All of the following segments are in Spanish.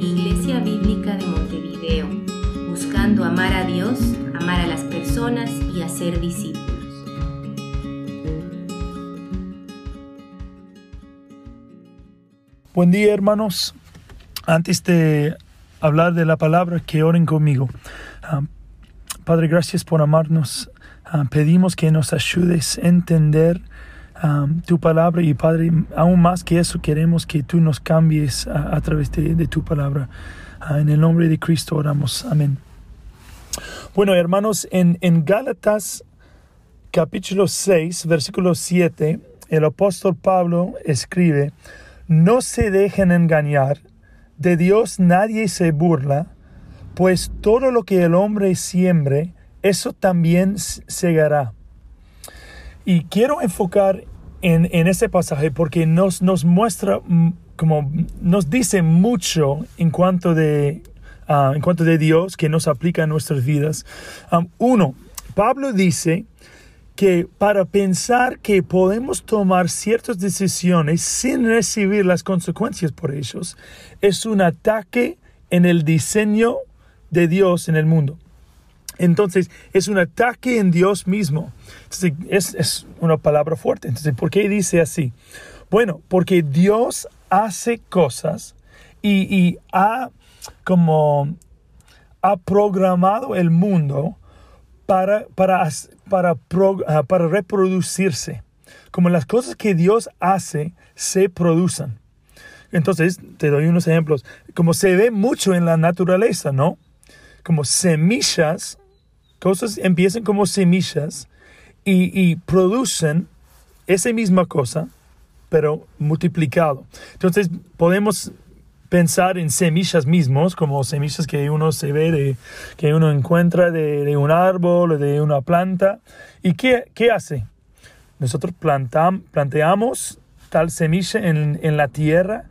Iglesia Bíblica de Montevideo, buscando amar a Dios, amar a las personas y hacer discípulos. Buen día hermanos. Antes de hablar de la palabra, que oren conmigo. Ah, Padre, gracias por amarnos. Ah, pedimos que nos ayudes a entender ah, tu palabra y Padre, aún más que eso queremos que tú nos cambies a, través de, tu palabra. en el nombre de Cristo oramos. Amén. Bueno, hermanos, en, en Gálatas capítulo 6, versículo 7, el apóstol Pablo escribe, no se dejen engañar, de Dios nadie se burla, pues todo lo que el hombre siembre, eso también segará. Y quiero enfocar en, ese pasaje porque nos, nos muestra, mm, como nos dice mucho en cuanto de, ah, en cuanto de Dios que nos aplica en nuestras vidas. uno, Pablo dice que para pensar que podemos tomar ciertas decisiones sin recibir las consecuencias por ellos es un ataque en el diseño de Dios en el mundo. Entonces, es un ataque en Dios mismo. es, es una palabra fuerte. Entonces, ¿por qué dice así? Bueno, porque Dios hace cosas y, y ha como ha programado el mundo para, para, para, ah, para reproducirse. Como las cosas que Dios hace se producen. Entonces, te doy unos ejemplos. Como se ve mucho en la naturaleza, ¿no? Como semillas, cosas empiezan como semillas y, y producen esa misma cosa, pero multiplicado. Entonces, podemos pensar en semillas mismos, como semillas que uno se ve, de, que uno encuentra de, un árbol de una planta. ¿Y qué, qué hace? Nosotros plantam, planteamos tal semilla en, en, la tierra,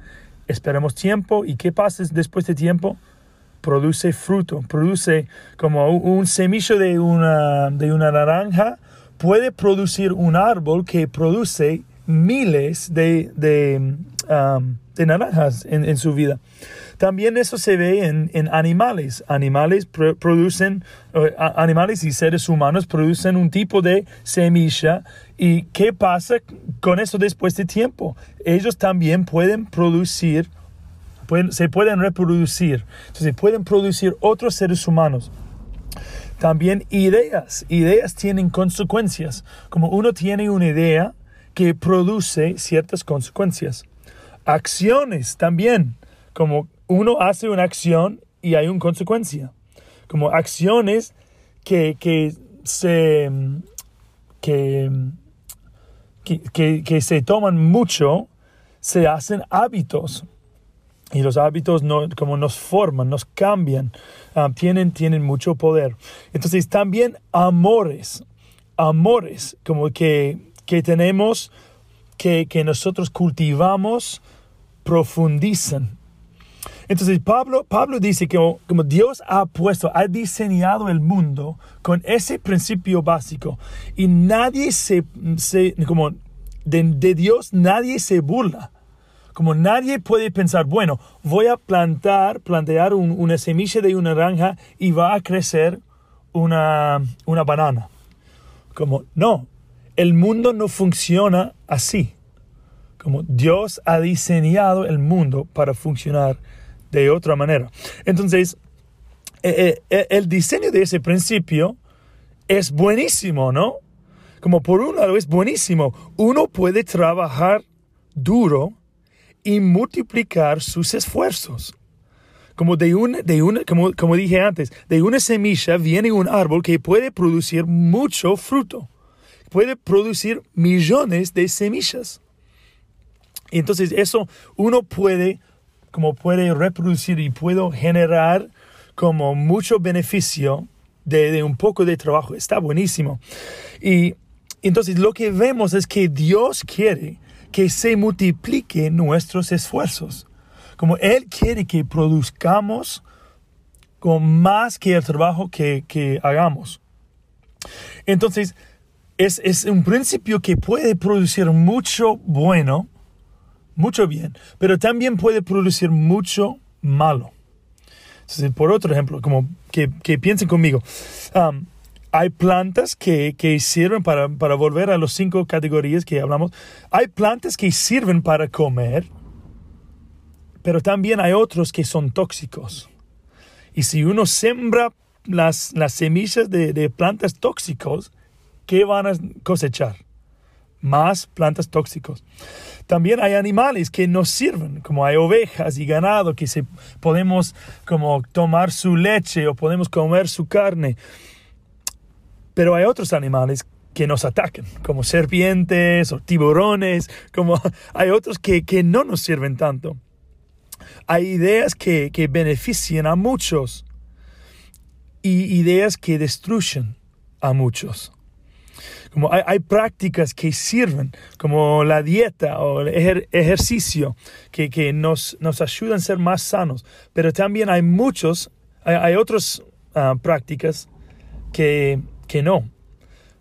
esperamos tiempo y ¿qué pasa después de tiempo? Produce fruto, produce como un, semillo de una, de una naranja, puede producir un árbol que produce miles de, de um, naranjas en, su vida. También eso se ve en, animales. Animales producen, eh, animales y seres humanos producen un tipo de semilla. ¿Y qué pasa con eso después de tiempo? Ellos también pueden producir, se pueden reproducir. Entonces pueden producir otros seres humanos. También ideas. Ideas tienen consecuencias. Como uno tiene una idea que produce ciertas consecuencias acciones también, como uno hace una acción y hay una consecuencia, como acciones que, que se, que, que, se toman mucho, se hacen hábitos. Y los hábitos no, como nos forman, nos cambian, ah, tienen, tienen mucho poder. Entonces también amores, amores como que, que tenemos, que, que nosotros cultivamos profundizan. Entonces Pablo, Pablo dice que como Dios ha puesto, ha diseñado el mundo con ese principio básico y nadie se, como de, Dios nadie se burla. Como nadie puede pensar, bueno, voy a plantar, plantear una semilla de una naranja y va a crecer una, una banana. Como no, el mundo no funciona así como Dios ha diseñado el mundo para funcionar de otra manera. Entonces, eh, eh, eh, el diseño de ese principio es buenísimo, ¿no? Como por un lado es buenísimo. Uno puede trabajar duro y multiplicar sus esfuerzos. Como de una, de una, como, como dije antes, de una semilla viene un árbol que puede producir mucho fruto. Puede producir millones de semillas. Y entonces eso uno puede, como puede reproducir y puedo generar como mucho beneficio de, un poco de trabajo. Está buenísimo. Y entonces lo que vemos es que Dios quiere que se multiplique nuestros esfuerzos. Como Él quiere que produzcamos con más que el trabajo que, que hagamos. Entonces, es, es un principio que puede producir mucho bueno, mucho bien, pero también puede producir mucho malo. Entonces, por otro ejemplo, como que, que piensen conmigo, um, hay plantas que, que sirven para, para, volver a las cinco categorías que hablamos, hay plantas que sirven para comer, pero también hay otros que son tóxicos. Y si uno sembra las, las semillas de, de plantas tóxicos, ¿qué van a cosechar? Más plantas tóxicos. También hay animales que nos sirven, como hay ovejas y ganado que se, podemos como tomar su leche o podemos comer su carne. Pero hay otros animales que nos atacan, como serpientes o tiburones, como hay otros que, que no nos sirven tanto. Hay ideas que, que benefician a muchos y ideas que destruyen a muchos. Como hay, prácticas que sirven, como la dieta o el ejercicio, que, nos, nos ayudan a ser más sanos. Pero también hay muchos, hay, otras ah, prácticas que, que no,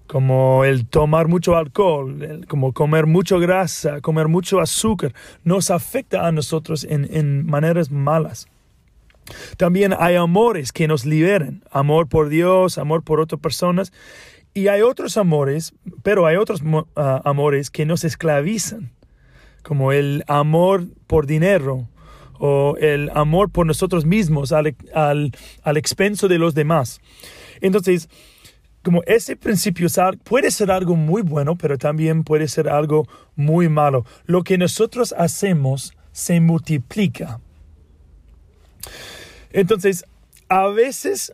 como el tomar mucho alcohol, como comer mucha grasa, comer mucho azúcar, nos afecta a nosotros en, maneras malas. También hay amores que nos liberan, amor por Dios, amor por otras personas, y hay otros amores, pero hay otros ah, amores que nos esclavizan, como el amor por dinero o el amor por nosotros mismos al, al, expenso de los demás. Entonces, como ese principio puede ser algo muy bueno, pero también puede ser algo muy malo. Lo que nosotros hacemos se multiplica. Entonces, a veces,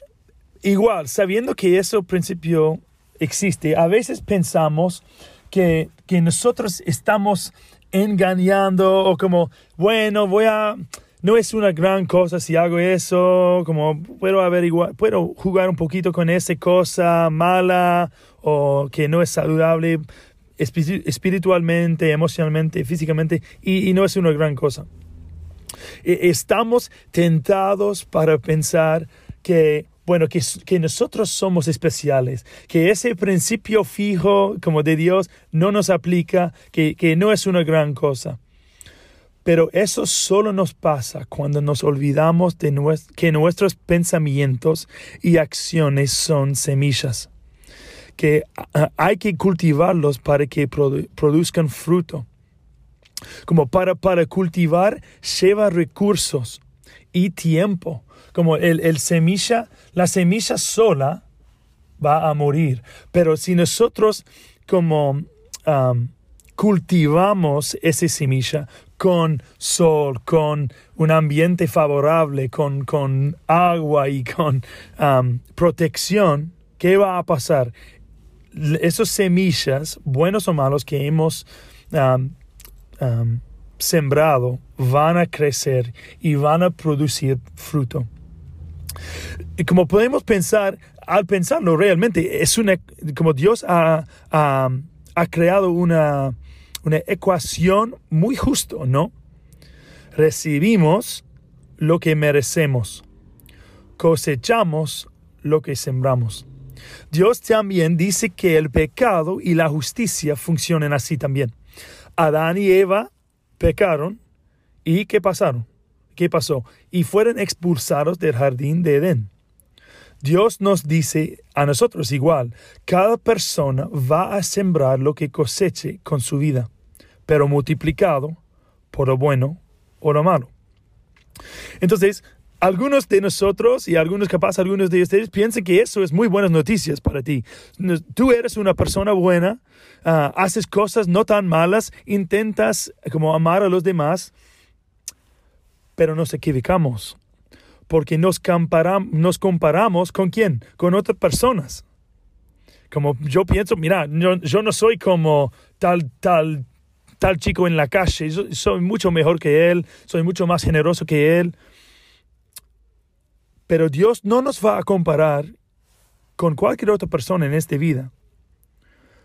igual, sabiendo que ese principio existe. A veces pensamos que, que nosotros estamos engañando o como, bueno, voy a, no es una gran cosa si hago eso, como puedo averiguar, puedo jugar un poquito con esa cosa mala o que no es saludable espiritualmente, emocionalmente, físicamente, y, no es una gran cosa. E, estamos tentados para pensar que bueno, que, que, nosotros somos especiales, que ese principio fijo como de Dios no nos aplica, que, que no es una gran cosa. Pero eso solo nos pasa cuando nos olvidamos de que nuestros pensamientos y acciones son semillas, que hay que cultivarlos para que produzcan fruto. Como para, para cultivar lleva recursos y tiempo como el, el semilla, la semilla sola va a morir. Pero si nosotros como cultivamos esa semilla con sol, con un ambiente favorable, con, con agua y con protección, ¿qué va a pasar? Esas semillas, buenos o malos, que hemos sembrado, van a crecer y van a producir fruto. Y como podemos pensar, al pensarlo realmente, es una, como Dios ha, ha, creado una, una ecuación muy justo, ¿no? Recibimos lo que merecemos, cosechamos lo que sembramos. Dios también dice que el pecado y la justicia funcionan así también. Adán y Eva pecaron y ¿qué pasaron? ¿Qué pasó? Y fueron expulsados del jardín de Edén. Dios nos dice a nosotros igual, cada persona va a sembrar lo que coseche con su vida, pero multiplicado por lo bueno o lo malo. Entonces, algunos de nosotros y algunos capaz algunos de ustedes piensan que eso es muy buenas noticias para ti. Tú eres una persona buena, ah, haces cosas no tan malas, intentas como amar a los demás, pero nos equivocamos porque nos, nos comparamos con quién, con otras personas. Como yo pienso, mira, yo, no soy como tal, tal, tal chico en la calle, soy mucho mejor que él, soy mucho más generoso que él. Pero Dios no nos va a comparar con cualquier otra persona en esta vida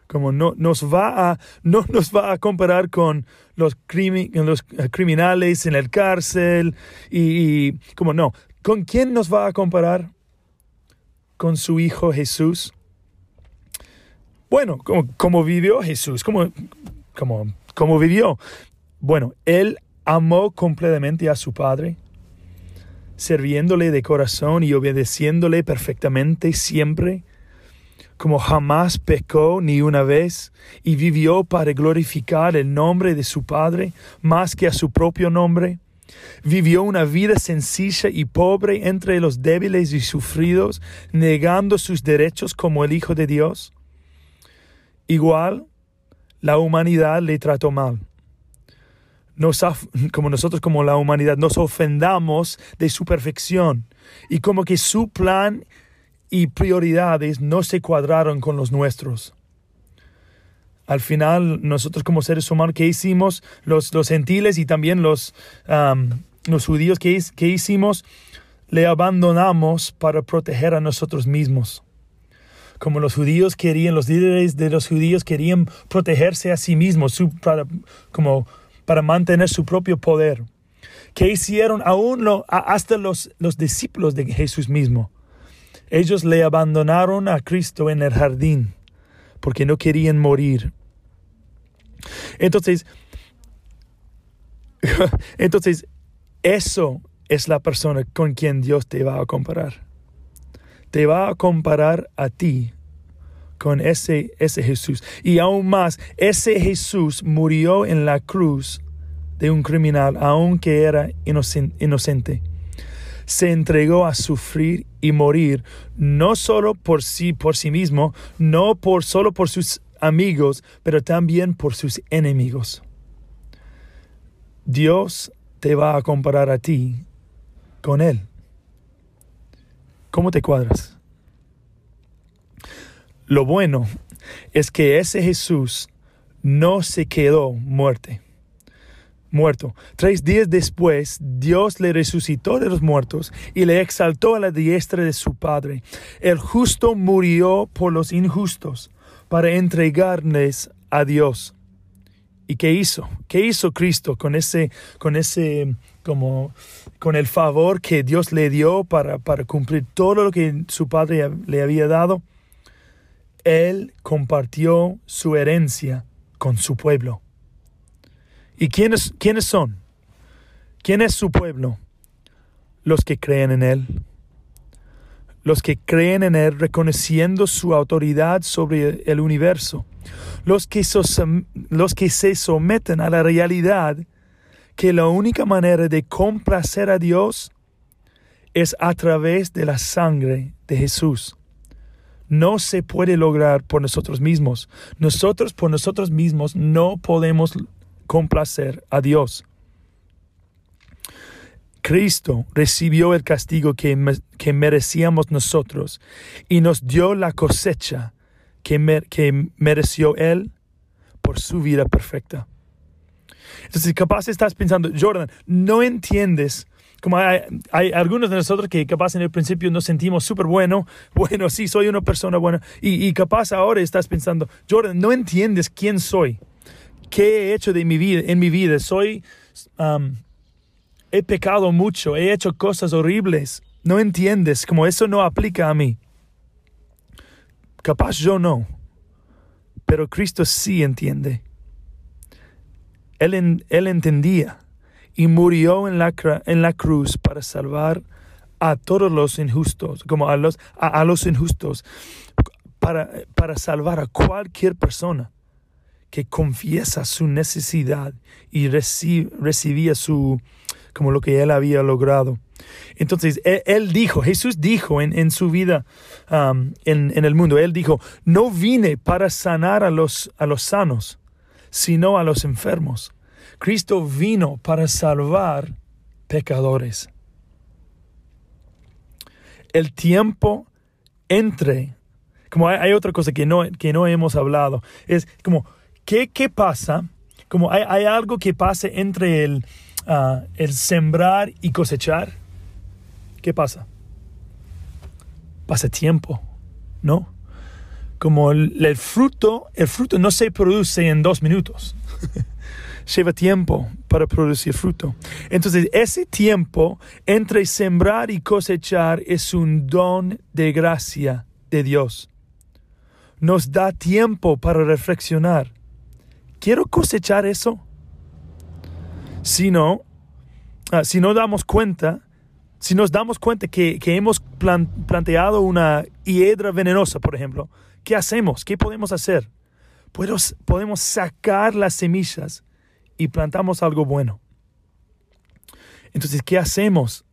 como no nos va a no nos va a comparar con los, los eh, criminales en el cárcel y, como no con quién nos va a comparar con su hijo Jesús bueno como vivió Jesús como como como vivió. Bueno, él amó completamente a su padre, sirviéndole de corazón y obedeciéndole perfectamente siempre, como jamás pecó ni una vez, y vivió para glorificar el nombre de su Padre más que a su propio nombre. Vivió una vida sencilla y pobre entre los débiles y sufridos, negando sus derechos como el Hijo de Dios. Igual, la humanidad le trató mal. Como nosotros como la humanidad nos ofendamos de su perfección y como que su plan y prioridades no se cuadraron con los nuestros. Al final, nosotros como seres humanos, ¿qué hicimos? Los, los gentiles y también los, los judíos, ¿qué, ¿qué hicimos? Le abandonamos para proteger a nosotros mismos como los judíos querían, los líderes de los judíos querían protegerse a sí mismos, para, como para mantener su propio poder. ¿Qué hicieron aún hasta los, los discípulos de Jesús mismo? Ellos le abandonaron a Cristo en el jardín porque no querían morir. Entonces, entonces, eso es la persona con quien Dios te va a comparar. Te va a comparar a ti con ese, ese Jesús. Y aún más, ese Jesús murió en la cruz de un criminal, aunque era inocente se entregó a sufrir y morir, no solo por sí, por sí mismo, no por solo por sus amigos, pero también por sus enemigos. Dios te va a comparar a ti con Él. ¿Cómo te cuadras? Lo bueno es que ese Jesús no se quedó muerte muerto. Tres días después, Dios le resucitó de los muertos y le exaltó a la diestra de su Padre. El justo murió por los injustos para entregarles a Dios. ¿Y qué hizo? ¿Qué hizo Cristo con ese, con ese, como, con el favor que Dios le dio para, para cumplir todo lo que su Padre le había dado? Él compartió su herencia con su pueblo. ¿Y quiénes, quiénes son? ¿Quién es su pueblo? Los que creen en Él. Los que creen en Él reconociendo su autoridad sobre el universo. Los que, los que se someten a la realidad que la única manera de complacer a Dios es a través de la sangre de Jesús. No se puede lograr por nosotros mismos. Nosotros por nosotros mismos no podemos complacer a Dios. Cristo recibió el castigo que, que, merecíamos nosotros y nos dio la cosecha que, que mereció Él por su vida perfecta. Entonces, capaz estás pensando, Jordan, no entiendes como hay, algunos de nosotros que capaz en el principio nos sentimos súper bueno, bueno, sí, soy una persona buena, y, y, capaz ahora estás pensando, Jordan, no entiendes quién soy. ¿Qué he hecho de mi vida, en mi vida? Soy, he pecado mucho, he hecho cosas horribles. No entiendes, como eso no aplica a mí. Capaz yo no, pero Cristo sí entiende. Él, él entendía y murió en la, en la cruz para salvar a todos los injustos, como a los, a, los injustos, para, para salvar a cualquier persona que confiesa su necesidad y recibía su, como lo que él había logrado. Entonces, él, dijo, Jesús dijo en, su vida um, en, el mundo, él dijo, no vine para sanar a los, a los sanos, sino a los enfermos. Cristo vino para salvar pecadores. El tiempo entre, como hay, hay otra cosa que no, que no hemos hablado, es como ¿Qué, qué pasa? Como hay, hay, algo que pasa entre el, uh, el sembrar y cosechar. ¿Qué pasa? Pasa tiempo, ¿no? Como el, el fruto, el fruto no se produce en dos minutos. Lleva tiempo para producir fruto. Entonces, ese tiempo entre sembrar y cosechar es un don de gracia de Dios. Nos da tiempo para reflexionar quiero cosechar eso. si no, ah, si no damos cuenta, si nos damos cuenta que, hemos planteado una hiedra venenosa, por ejemplo, ¿qué hacemos? ¿Qué podemos hacer? Podemos, podemos sacar las semillas y plantamos algo bueno. Entonces, ¿qué hacemos?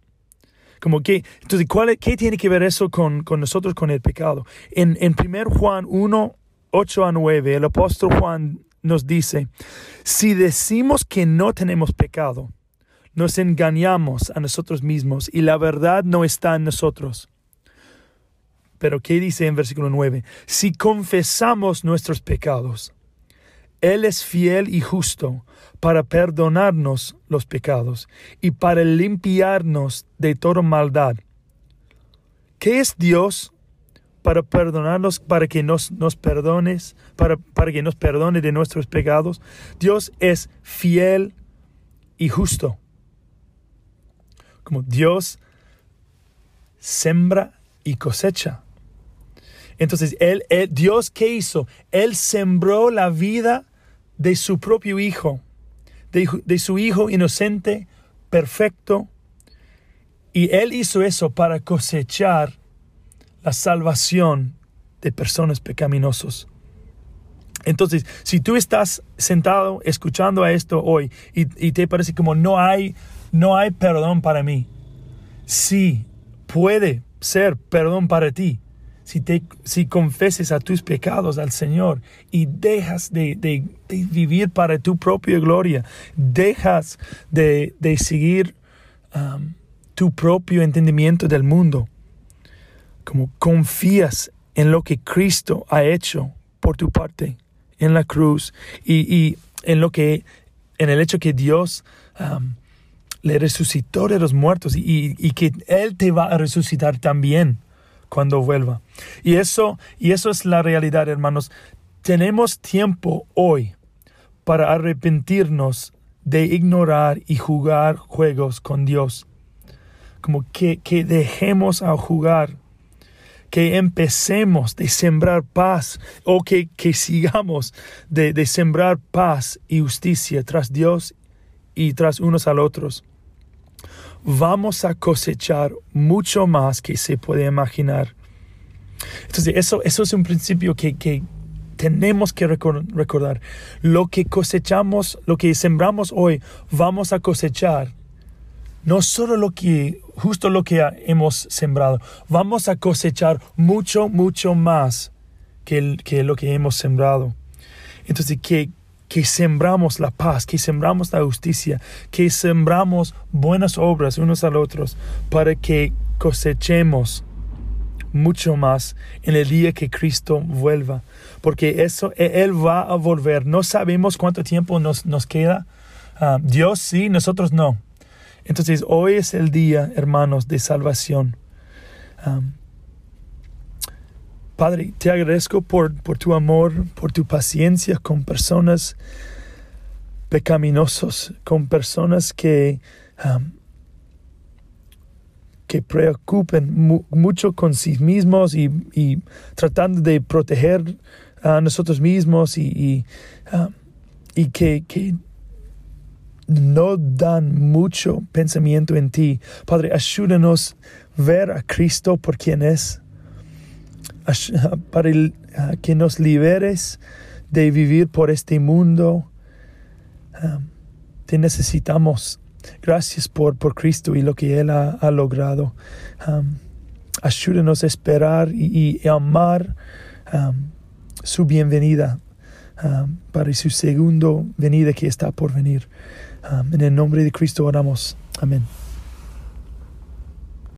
Como que, entonces, ¿cuál, ¿qué tiene que ver eso con, con nosotros, con el pecado? En, en 1 Juan 1, 8 a 9, el apóstol Juan nos dice, si decimos que no tenemos pecado, nos engañamos a nosotros mismos y la verdad no está en nosotros. Pero ¿qué dice en versículo 9? Si confesamos nuestros pecados, Él es fiel y justo para perdonarnos los pecados y para limpiarnos de toda maldad. ¿Qué es Dios para perdonarnos, para que nos, nos perdones, para, para que nos perdone de nuestros pecados? Dios es fiel y justo como Dios sembra y cosecha. Entonces, él, Dios, ¿qué hizo? Él sembró la vida de su propio Hijo, de, de su Hijo inocente, perfecto. Y Él hizo eso para cosechar la salvación de personas pecaminosos. Entonces, si tú estás sentado escuchando a esto hoy y, te parece como no hay no hay perdón para mí. Sí, puede ser perdón para ti. Si, te, si confeses a tus pecados al Señor y dejas de, vivir para tu propia gloria, dejas de, seguir um, tu propio entendimiento del mundo, como confías en lo que Cristo ha hecho por tu parte en la cruz y, en lo que en el hecho que Dios um, le resucitó de los muertos y, que Él te va a resucitar también cuando vuelva. Y eso, y eso es la realidad, hermanos. Tenemos tiempo hoy para arrepentirnos de ignorar y jugar juegos con Dios. Como que, que dejemos a jugar, que empecemos de sembrar paz o que, que sigamos de, de sembrar paz y justicia tras Dios y tras unos al otros vamos a cosechar mucho más que se puede imaginar. Entonces, eso, eso es un principio que, que tenemos que recordar. Lo que cosechamos, lo que sembramos hoy, vamos a cosechar. No solo lo que, justo lo que hemos sembrado, vamos a cosechar mucho, mucho más que, que lo que hemos sembrado. Entonces, que, que sembramos la paz, que sembramos la justicia, que sembramos buenas obras unos al otros para que cosechemos mucho más en el día que Cristo vuelva. Porque eso, e, Él va a volver. No sabemos cuánto tiempo nos, nos queda. Ah, Dios sí, nosotros no. Entonces hoy es el día, hermanos, de salvación. Padre, te agradezco por, por, tu amor, por tu paciencia con personas pecaminosos, con personas que, um, que preocupen mucho con sí mismos y, tratando de proteger a nosotros mismos y, y que, que no dan mucho pensamiento en ti. Padre, ayúdanos ver a Cristo por quien es para que nos liberes de vivir por este mundo. te necesitamos. Gracias por, por Cristo y lo que Él ha, logrado. ayúdanos a esperar y, amar su bienvenida para su segundo venida que está por venir. En el nombre de Cristo oramos. Amén.